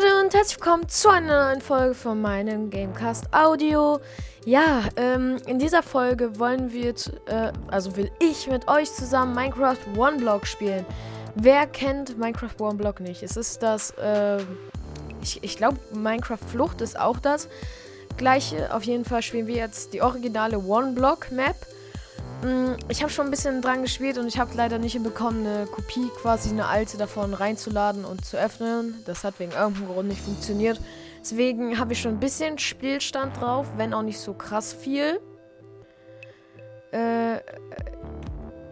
Leute und herzlich willkommen zu einer neuen Folge von meinem Gamecast Audio. Ja, ähm, in dieser Folge wollen wir, äh, also will ich mit euch zusammen Minecraft One Block spielen. Wer kennt Minecraft One Block nicht? Es ist das, äh, ich, ich glaube Minecraft Flucht ist auch das gleiche. Auf jeden Fall spielen wir jetzt die originale One Block Map. Mm, ich habe schon ein bisschen dran gespielt und ich habe leider nicht hinbekommen, eine Kopie, quasi eine alte davon reinzuladen und zu öffnen. Das hat wegen irgendeinem Grund nicht funktioniert. Deswegen habe ich schon ein bisschen Spielstand drauf, wenn auch nicht so krass viel. Äh,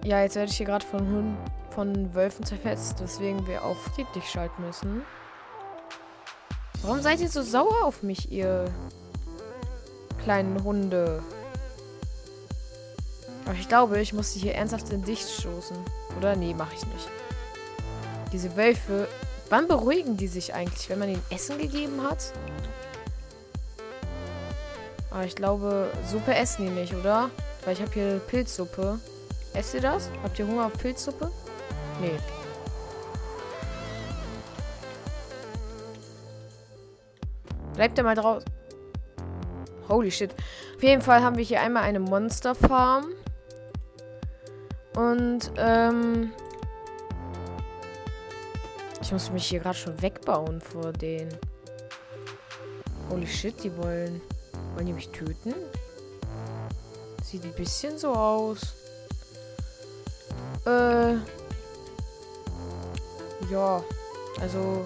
ja, jetzt werde ich hier gerade von von Wölfen zerfetzt, weswegen wir auf friedlich schalten müssen. Warum seid ihr so sauer auf mich, ihr kleinen Hunde? Aber ich glaube, ich muss sie hier ernsthaft in Dicht stoßen. Oder? Nee, mache ich nicht. Diese Wölfe. Wann beruhigen die sich eigentlich? Wenn man ihnen Essen gegeben hat? Aber ich glaube, Suppe essen die nicht, oder? Weil ich habe hier Pilzsuppe. Esst ihr das? Habt ihr Hunger auf Pilzsuppe? Nee. Bleibt ihr mal draus. Holy shit. Auf jeden Fall haben wir hier einmal eine Monsterfarm. Und, ähm. Ich muss mich hier gerade schon wegbauen vor denen. Holy shit, die wollen. Wollen die mich töten? Sieht ein bisschen so aus. Äh. Ja. Also.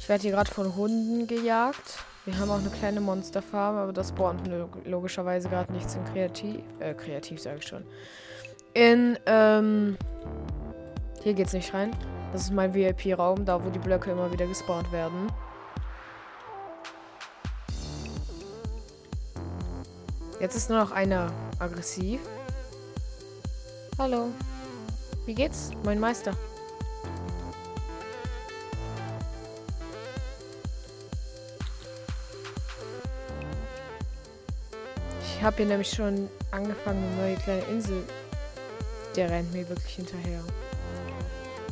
Ich werde hier gerade von Hunden gejagt. Wir haben auch eine kleine Monsterfarm, aber das spawnt logischerweise gerade nichts in Kreativ. Äh, kreativ sage ich schon in, ähm, hier geht's nicht rein. Das ist mein VIP-Raum, da wo die Blöcke immer wieder gespawnt werden. Jetzt ist nur noch einer aggressiv. Hallo. Wie geht's, mein Meister? Ich habe hier nämlich schon angefangen, eine neue kleine Insel der rennt mir wirklich hinterher.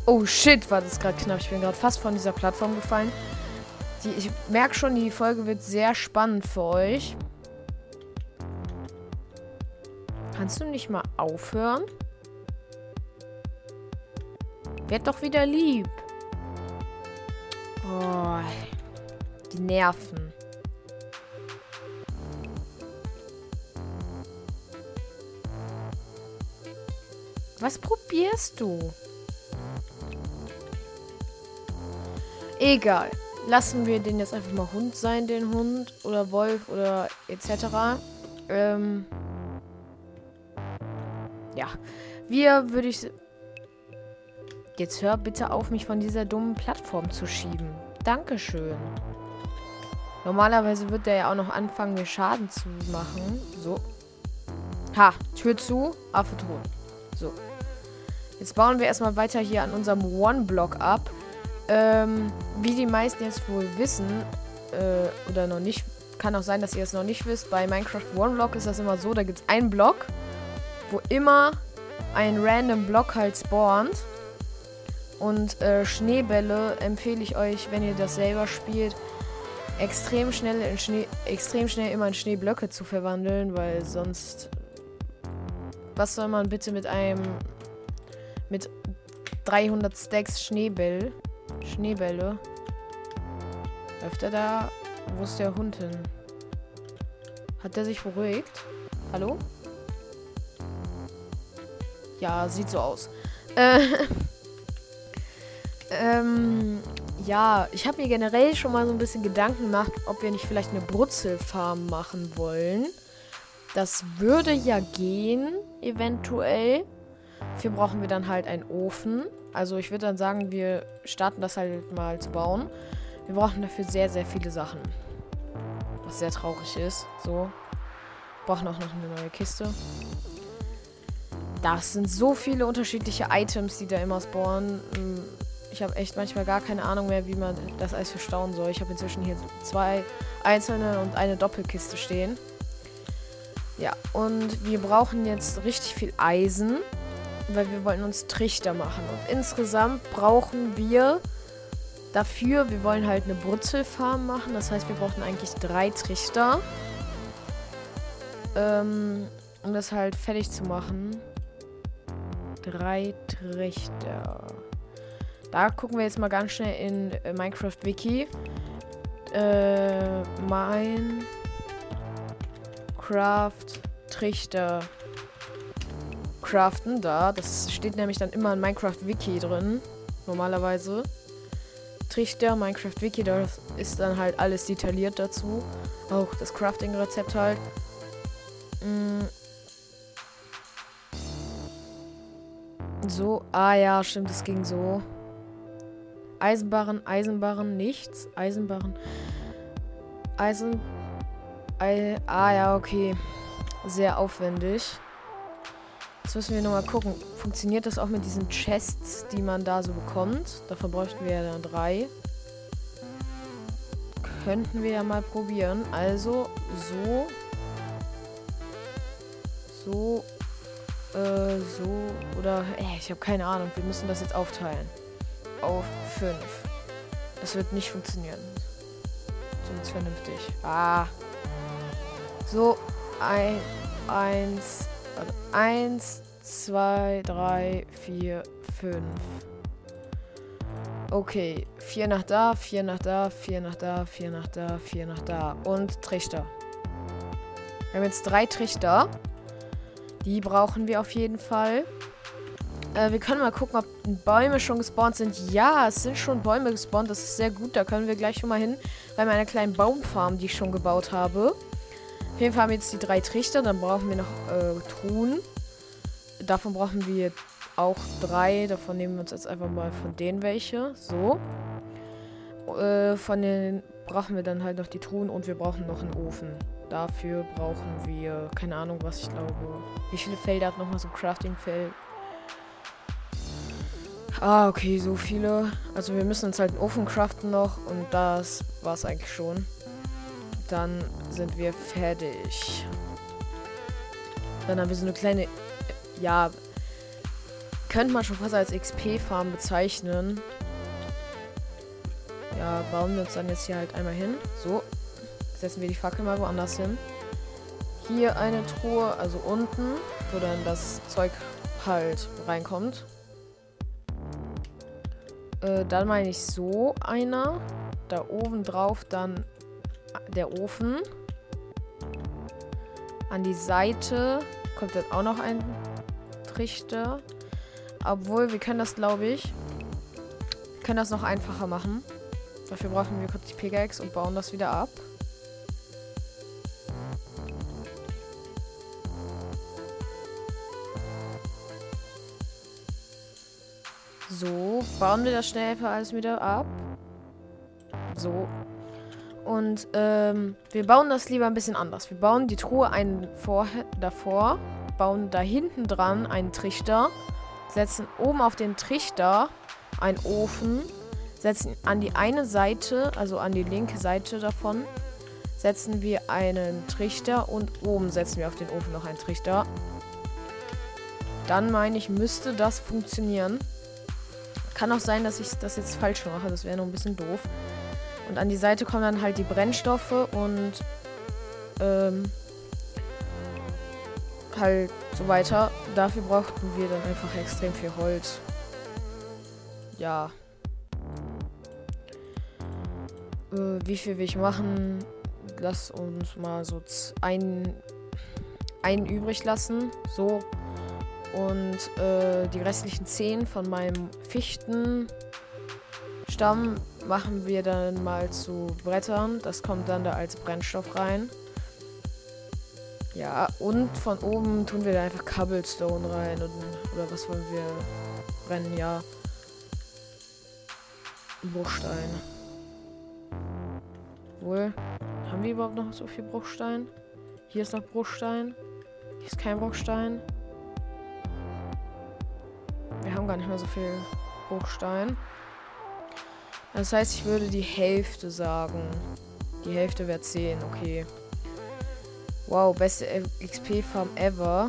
Oh shit, war das gerade knapp. Ich bin gerade fast von dieser Plattform gefallen. Die, ich merke schon, die Folge wird sehr spannend für euch. Kannst du nicht mal aufhören? Werd doch wieder lieb. Oh, die Nerven. Was probierst du? Egal. Lassen wir den jetzt einfach mal Hund sein, den Hund. Oder Wolf oder etc. Ähm. Ja. Wir würde ich. Jetzt hör bitte auf, mich von dieser dummen Plattform zu schieben. Dankeschön. Normalerweise wird der ja auch noch anfangen, mir Schaden zu machen. So. Ha, Tür zu, Affe tot. So. Jetzt bauen wir erstmal weiter hier an unserem One-Block ab. Ähm, wie die meisten jetzt wohl wissen, äh, oder noch nicht, kann auch sein, dass ihr es noch nicht wisst, bei Minecraft One-Block ist das immer so, da gibt es einen Block, wo immer ein random Block halt spawnt. Und äh, Schneebälle empfehle ich euch, wenn ihr das selber spielt, extrem schnell in Schnee, extrem schnell immer in Schneeblöcke zu verwandeln, weil sonst was soll man bitte mit einem mit 300 Stacks Schneebell. Schneebälle. Läuft er da? Wo ist der Hund hin? Hat der sich beruhigt? Hallo? Ja, sieht so aus. Äh, ähm, ja, ich habe mir generell schon mal so ein bisschen Gedanken gemacht, ob wir nicht vielleicht eine Brutzelfarm machen wollen. Das würde ja gehen, eventuell. Dafür brauchen wir dann halt einen Ofen. Also ich würde dann sagen, wir starten das halt mal zu bauen. Wir brauchen dafür sehr, sehr viele Sachen. Was sehr traurig ist. So. Wir brauchen auch noch eine neue Kiste. Das sind so viele unterschiedliche Items, die da immer spawnen. Hm, ich habe echt manchmal gar keine Ahnung mehr, wie man das alles verstauen soll. Ich habe inzwischen hier zwei einzelne und eine Doppelkiste stehen. Ja, und wir brauchen jetzt richtig viel Eisen weil wir wollen uns Trichter machen. Und insgesamt brauchen wir Dafür, wir wollen halt eine Brutzelfarm machen. Das heißt, wir brauchen eigentlich drei Trichter. Ähm, um das halt fertig zu machen. Drei Trichter. Da gucken wir jetzt mal ganz schnell in Minecraft Wiki. Äh, Minecraft Trichter craften da. Das steht nämlich dann immer in Minecraft Wiki drin. Normalerweise. Trichter, Minecraft Wiki, da ist dann halt alles detailliert dazu. Auch das Crafting-Rezept halt. Mm. So, ah ja, stimmt, es ging so. Eisenbarren, Eisenbarren, nichts. Eisenbarren. Eisen. Ah ja, okay. Sehr aufwendig. Jetzt müssen wir nochmal gucken. Funktioniert das auch mit diesen Chests, die man da so bekommt? Davon bräuchten wir ja dann drei. Könnten wir ja mal probieren. Also, so. So. Äh, so. Oder, äh, ich habe keine Ahnung. Wir müssen das jetzt aufteilen. Auf fünf. Das wird nicht funktionieren. Sonst vernünftig. Ah. So. Ein, eins, also eins, zwei, drei, vier, fünf. Okay, vier nach da, vier nach da, vier nach da, vier nach da, vier nach da. Und Trichter. Wir haben jetzt drei Trichter. Die brauchen wir auf jeden Fall. Äh, wir können mal gucken, ob Bäume schon gespawnt sind. Ja, es sind schon Bäume gespawnt. Das ist sehr gut. Da können wir gleich schon mal hin. Bei meiner kleinen Baumfarm, die ich schon gebaut habe. Auf jeden Fall haben wir jetzt die drei Trichter. Dann brauchen wir noch äh, Truhen. Davon brauchen wir auch drei. Davon nehmen wir uns jetzt einfach mal von denen welche. So. Äh, von den brauchen wir dann halt noch die Truhen und wir brauchen noch einen Ofen. Dafür brauchen wir, keine Ahnung, was ich glaube. Wie viele Felder hat nochmal so ein Crafting-Feld? Ah, okay, so viele. Also wir müssen uns halt einen Ofen craften noch und das war es eigentlich schon dann sind wir fertig. Dann haben wir so eine kleine, ja, könnte man schon fast als XP-Farm bezeichnen. Ja, bauen wir uns dann jetzt hier halt einmal hin. So, setzen wir die Fackel mal woanders hin. Hier eine Truhe, also unten, wo dann das Zeug halt reinkommt. Äh, dann meine ich so einer. Da oben drauf dann der Ofen. An die Seite kommt dann auch noch ein Trichter. Obwohl, wir können das, glaube ich, können das noch einfacher machen. Dafür brauchen wir kurz die Pickaxe und bauen das wieder ab. So, bauen wir das schnell alles wieder ab. So, und ähm, wir bauen das lieber ein bisschen anders. Wir bauen die Truhe einen vor, davor, bauen da hinten dran einen Trichter, setzen oben auf den Trichter einen Ofen, setzen an die eine Seite, also an die linke Seite davon, setzen wir einen Trichter und oben setzen wir auf den Ofen noch einen Trichter. Dann meine ich, müsste das funktionieren. Kann auch sein, dass ich das jetzt falsch mache. Das wäre noch ein bisschen doof. Und an die Seite kommen dann halt die Brennstoffe und ähm, halt so weiter. Dafür brauchten wir dann einfach extrem viel Holz. Ja. Äh, wie viel will ich machen? Lass uns mal so ein, einen übrig lassen. So. Und äh, die restlichen 10 von meinem Fichtenstamm machen wir dann mal zu Brettern. Das kommt dann da als Brennstoff rein. Ja, und von oben tun wir da einfach Cobblestone rein. Und, oder was wollen wir brennen? Ja. Bruchstein. Wohl. Haben wir überhaupt noch so viel Bruchstein? Hier ist noch Bruchstein. Hier ist kein Bruchstein. Wir haben gar nicht mehr so viel Bruchstein. Das heißt, ich würde die Hälfte sagen. Die Hälfte wäre 10, okay. Wow, beste XP-Farm ever.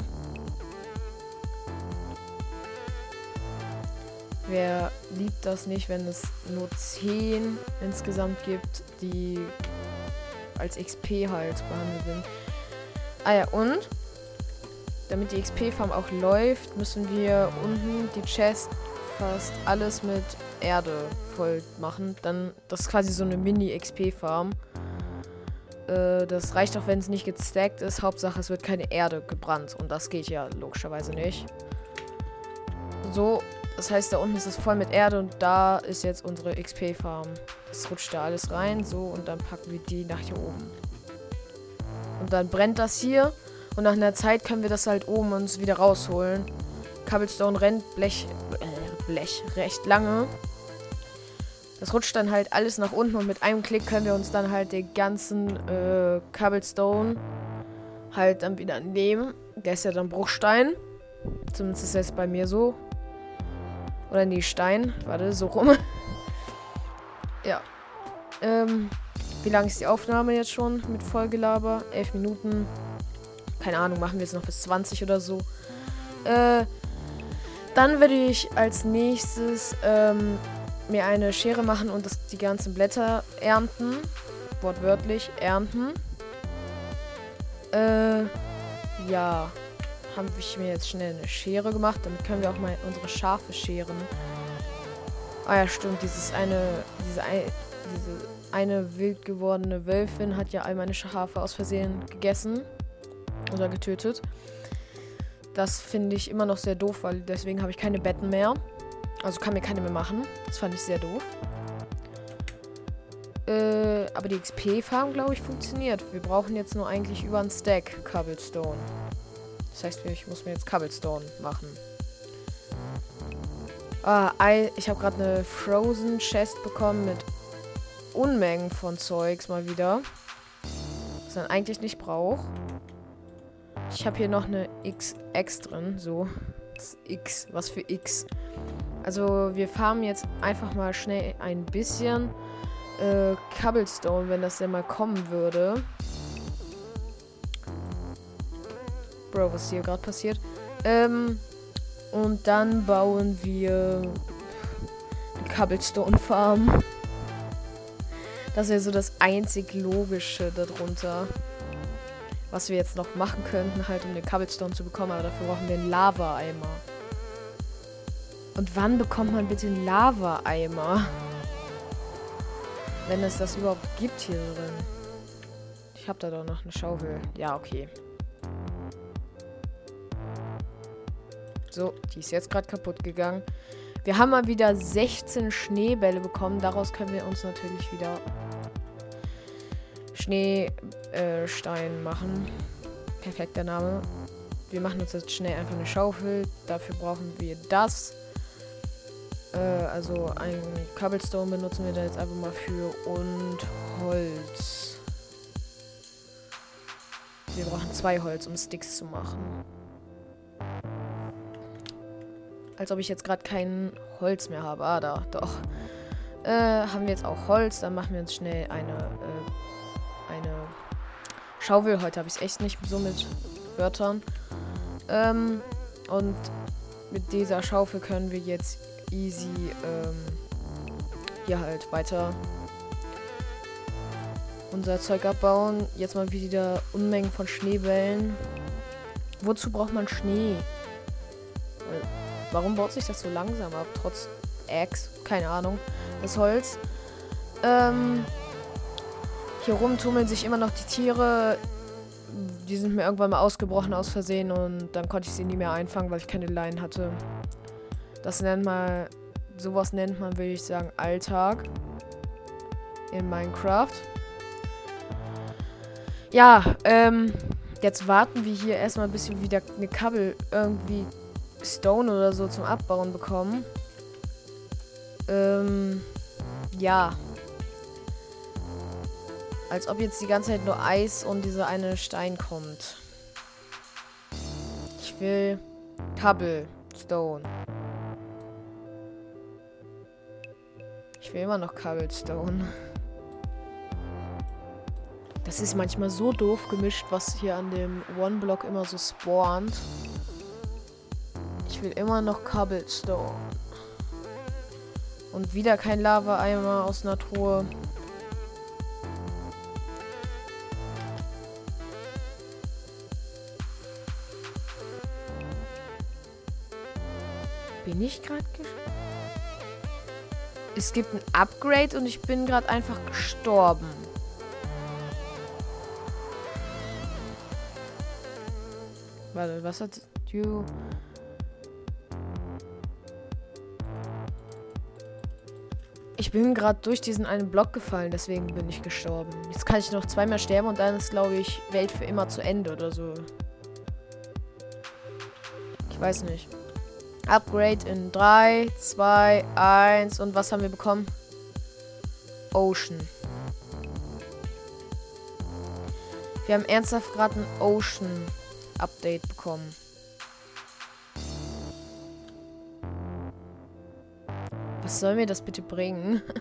Wer liebt das nicht, wenn es nur 10 insgesamt gibt, die als XP halt behandelt werden? Ah ja, und damit die XP-Farm auch läuft, müssen wir unten die Chest fast alles mit Erde voll machen. Dann, das ist quasi so eine Mini-XP-Farm. Äh, das reicht auch, wenn es nicht gestackt ist. Hauptsache, es wird keine Erde gebrannt. Und das geht ja logischerweise nicht. So, das heißt, da unten ist es voll mit Erde und da ist jetzt unsere XP-Farm. Es rutscht da alles rein, so, und dann packen wir die nach hier oben. Und dann brennt das hier. Und nach einer Zeit können wir das halt oben uns wieder rausholen. Cobblestone rennt Blech, äh, Blech recht lange. Das rutscht dann halt alles nach unten und mit einem Klick können wir uns dann halt den ganzen äh, Cobblestone halt dann wieder nehmen. Der ist ja dann Bruchstein. Zumindest ist es bei mir so. Oder nee, Stein. Warte, so rum. ja. Ähm, wie lange ist die Aufnahme jetzt schon mit Vollgelaber? Elf Minuten. Keine Ahnung, machen wir jetzt noch bis 20 oder so. Äh, dann würde ich als nächstes ähm, mir eine Schere machen und das, die ganzen Blätter ernten. Wortwörtlich ernten. Äh, ja habe ich mir jetzt schnell eine Schere gemacht. Damit können wir auch mal unsere Schafe scheren. Ah ja, stimmt. Dieses eine, diese, diese eine wild gewordene Wölfin hat ja all meine Schafe aus Versehen gegessen. Oder getötet. Das finde ich immer noch sehr doof, weil deswegen habe ich keine Betten mehr. Also kann mir keine mehr machen. Das fand ich sehr doof. Äh, aber die XP-Farm, glaube ich, funktioniert. Wir brauchen jetzt nur eigentlich über einen Stack Cobblestone. Das heißt, ich muss mir jetzt Cobblestone machen. Ah, ich habe gerade eine Frozen Chest bekommen mit Unmengen von Zeugs mal wieder. Was man eigentlich nicht braucht. Ich habe hier noch eine XX drin. So. Das X. Was für X. Also wir farmen jetzt einfach mal schnell ein bisschen äh, Cobblestone, wenn das denn mal kommen würde. Bro, was hier gerade passiert? Ähm, und dann bauen wir eine Cobblestone Farm. Das wäre so das einzig Logische darunter. Was wir jetzt noch machen könnten, halt um den Cobblestone zu bekommen, aber dafür brauchen wir einen Lava-Eimer. Und wann bekommt man bitte einen Lava-Eimer? Wenn es das überhaupt gibt hier drin. Ich habe da doch noch eine Schaufel. Ja, okay. So, die ist jetzt gerade kaputt gegangen. Wir haben mal wieder 16 Schneebälle bekommen. Daraus können wir uns natürlich wieder Schneestein äh, machen. Perfekter Name. Wir machen uns jetzt schnell einfach eine Schaufel. Dafür brauchen wir das. Äh, also ein Cobblestone benutzen wir da jetzt einfach mal für und Holz. Wir brauchen zwei Holz, um Sticks zu machen. Als ob ich jetzt gerade kein Holz mehr habe. Ah, da, doch. Äh, haben wir jetzt auch Holz. Dann machen wir uns schnell eine, äh, eine Schaufel. Heute habe ich es echt nicht so mit Wörtern. Ähm, und mit dieser Schaufel können wir jetzt easy ähm, hier halt weiter unser Zeug abbauen. Jetzt mal wieder Unmengen von Schneebällen. Wozu braucht man Schnee? Warum baut sich das so langsam ab? Trotz Eggs. Keine Ahnung. Das Holz. Ähm, hier rum tummeln sich immer noch die Tiere. Die sind mir irgendwann mal ausgebrochen aus Versehen und dann konnte ich sie nie mehr einfangen, weil ich keine Leinen hatte. Das nennt man, sowas nennt man, würde ich sagen, Alltag in Minecraft. Ja, ähm, jetzt warten wir hier erstmal, bis wir wieder eine Kabel irgendwie Stone oder so zum Abbauen bekommen. Ähm, ja. Als ob jetzt die ganze Zeit nur Eis und dieser eine Stein kommt. Ich will Cobblestone. Ich will immer noch Cobblestone. Das ist manchmal so doof gemischt, was hier an dem One-Block immer so spawnt. Ich will immer noch Cobblestone. Und wieder kein Lava-Eimer aus einer Truhe. Bin ich gerade Es gibt ein Upgrade und ich bin gerade einfach gestorben. Warte, was hat du? Ich bin gerade durch diesen einen Block gefallen, deswegen bin ich gestorben. Jetzt kann ich noch zweimal sterben und dann ist, glaube ich, Welt für immer zu Ende oder so. Ich weiß nicht. Upgrade in 3, 2, 1 und was haben wir bekommen? Ocean. Wir haben ernsthaft gerade ein Ocean Update bekommen. Was soll mir das bitte bringen?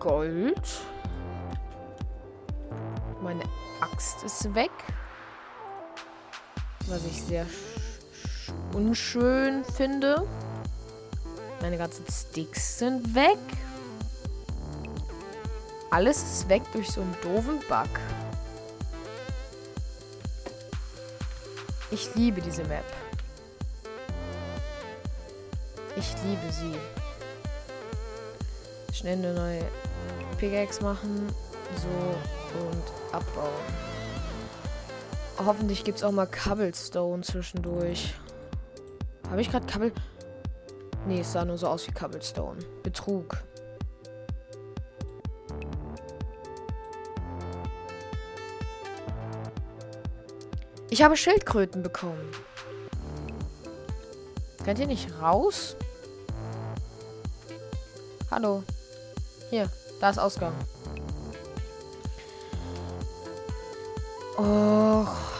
Gold. Meine Axt ist weg. Was ich sehr unschön finde. Meine ganzen Sticks sind weg. Alles ist weg durch so einen doofen Bug. Ich liebe diese Map. Ich liebe sie. Schnell eine neue Pickaxe machen. So und abbauen. Hoffentlich gibt es auch mal Cobblestone zwischendurch. Habe ich gerade Cobble... Nee, es sah nur so aus wie Cobblestone. Betrug. Ich habe Schildkröten bekommen. Könnt ihr nicht raus? Hallo. Hier, da ist Ausgang. Och.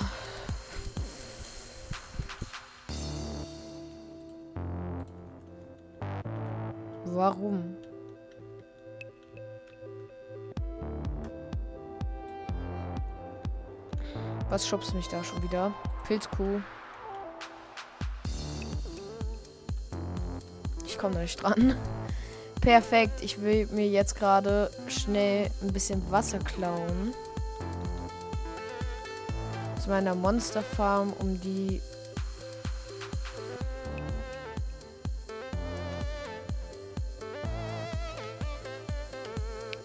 Warum? Was schubst mich da schon wieder? Pilzkuh. Ich komme nicht dran. Perfekt. Ich will mir jetzt gerade schnell ein bisschen Wasser klauen. Zu meiner Monsterfarm, um die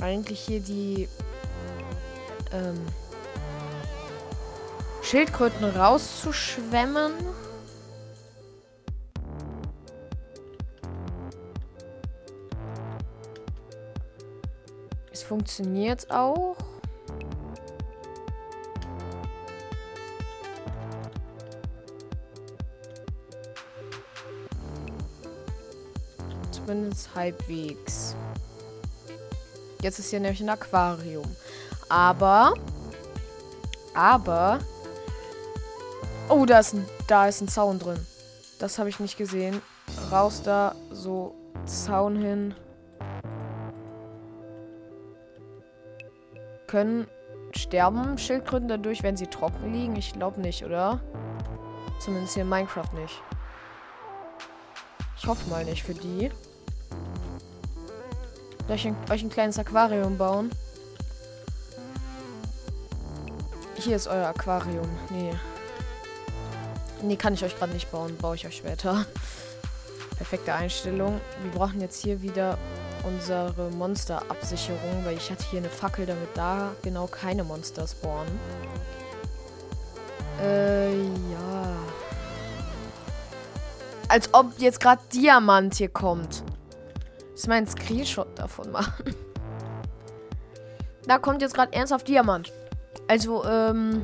eigentlich hier die ähm, Schildkröten rauszuschwemmen. Es funktioniert auch. Zumindest halbwegs. Jetzt ist hier nämlich ein Aquarium. Aber, aber Oh, da ist ein, da ist ein Zaun drin. Das habe ich nicht gesehen. Raus da, so Zaun hin. Können sterben Schildkröten dadurch, wenn sie trocken liegen? Ich glaube nicht, oder? Zumindest hier in Minecraft nicht. Ich hoffe mal nicht für die. Soll ich euch ein kleines Aquarium bauen? Hier ist euer Aquarium. Nee. Nee, kann ich euch gerade nicht bauen. Baue ich euch später. Perfekte Einstellung. Wir brauchen jetzt hier wieder unsere Monsterabsicherung, weil ich hatte hier eine Fackel, damit da genau keine Monster spawnen. Äh, ja. Als ob jetzt gerade Diamant hier kommt. Ich mein Screenshot davon machen. Da kommt jetzt gerade ernsthaft Diamant. Also, ähm,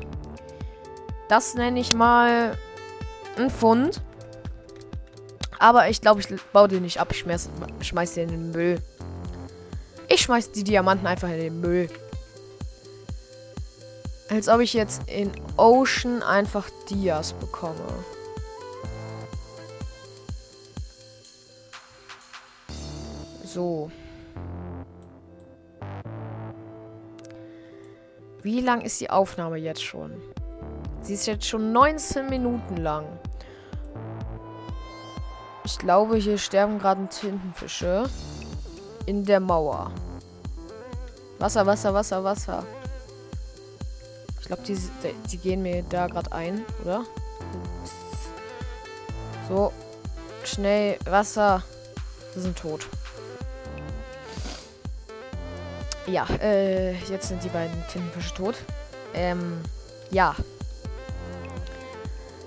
das nenne ich mal ein Pfund. Aber ich glaube, ich baue den nicht ab. Ich schmeiß, schmeiß den in den Müll. Ich schmeiß die Diamanten einfach in den Müll. Als ob ich jetzt in Ocean einfach Dias bekomme. So. Wie lang ist die Aufnahme jetzt schon? Sie ist jetzt schon 19 Minuten lang. Ich glaube, hier sterben gerade Tintenfische. In der Mauer. Wasser, Wasser, Wasser, Wasser. Ich glaube, die, die gehen mir da gerade ein, oder? So. Schnell, Wasser. Sie sind tot. Ja, äh, jetzt sind die beiden Tintenfische tot. Ähm, ja.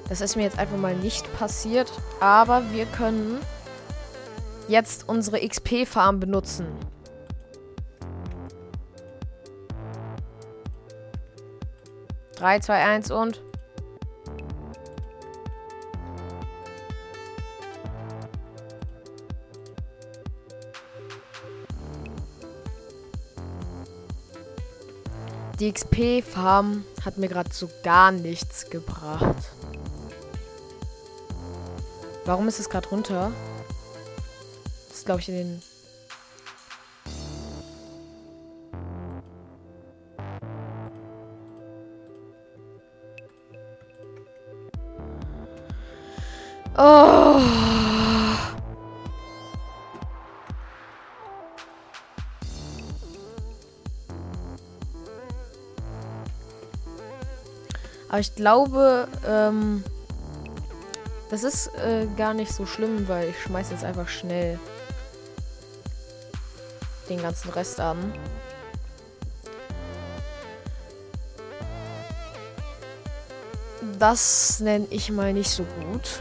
Das ist mir jetzt einfach mal nicht passiert. Aber wir können jetzt unsere XP-Farm benutzen. Drei, zwei, eins und... Die XP-Farm hat mir gerade so gar nichts gebracht. Warum ist es gerade runter? Das ist, glaube ich, in den... Oh. Aber ich glaube, ähm, das ist äh, gar nicht so schlimm, weil ich schmeiß jetzt einfach schnell den ganzen Rest an. Das nenne ich mal nicht so gut.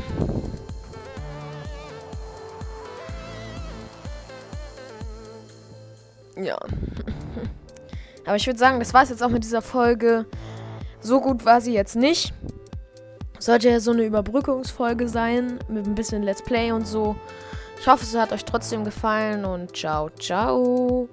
Ja. Aber ich würde sagen, das war es jetzt auch mit dieser Folge. So gut war sie jetzt nicht. Sollte ja so eine Überbrückungsfolge sein, mit ein bisschen Let's Play und so. Ich hoffe, es hat euch trotzdem gefallen und ciao, ciao.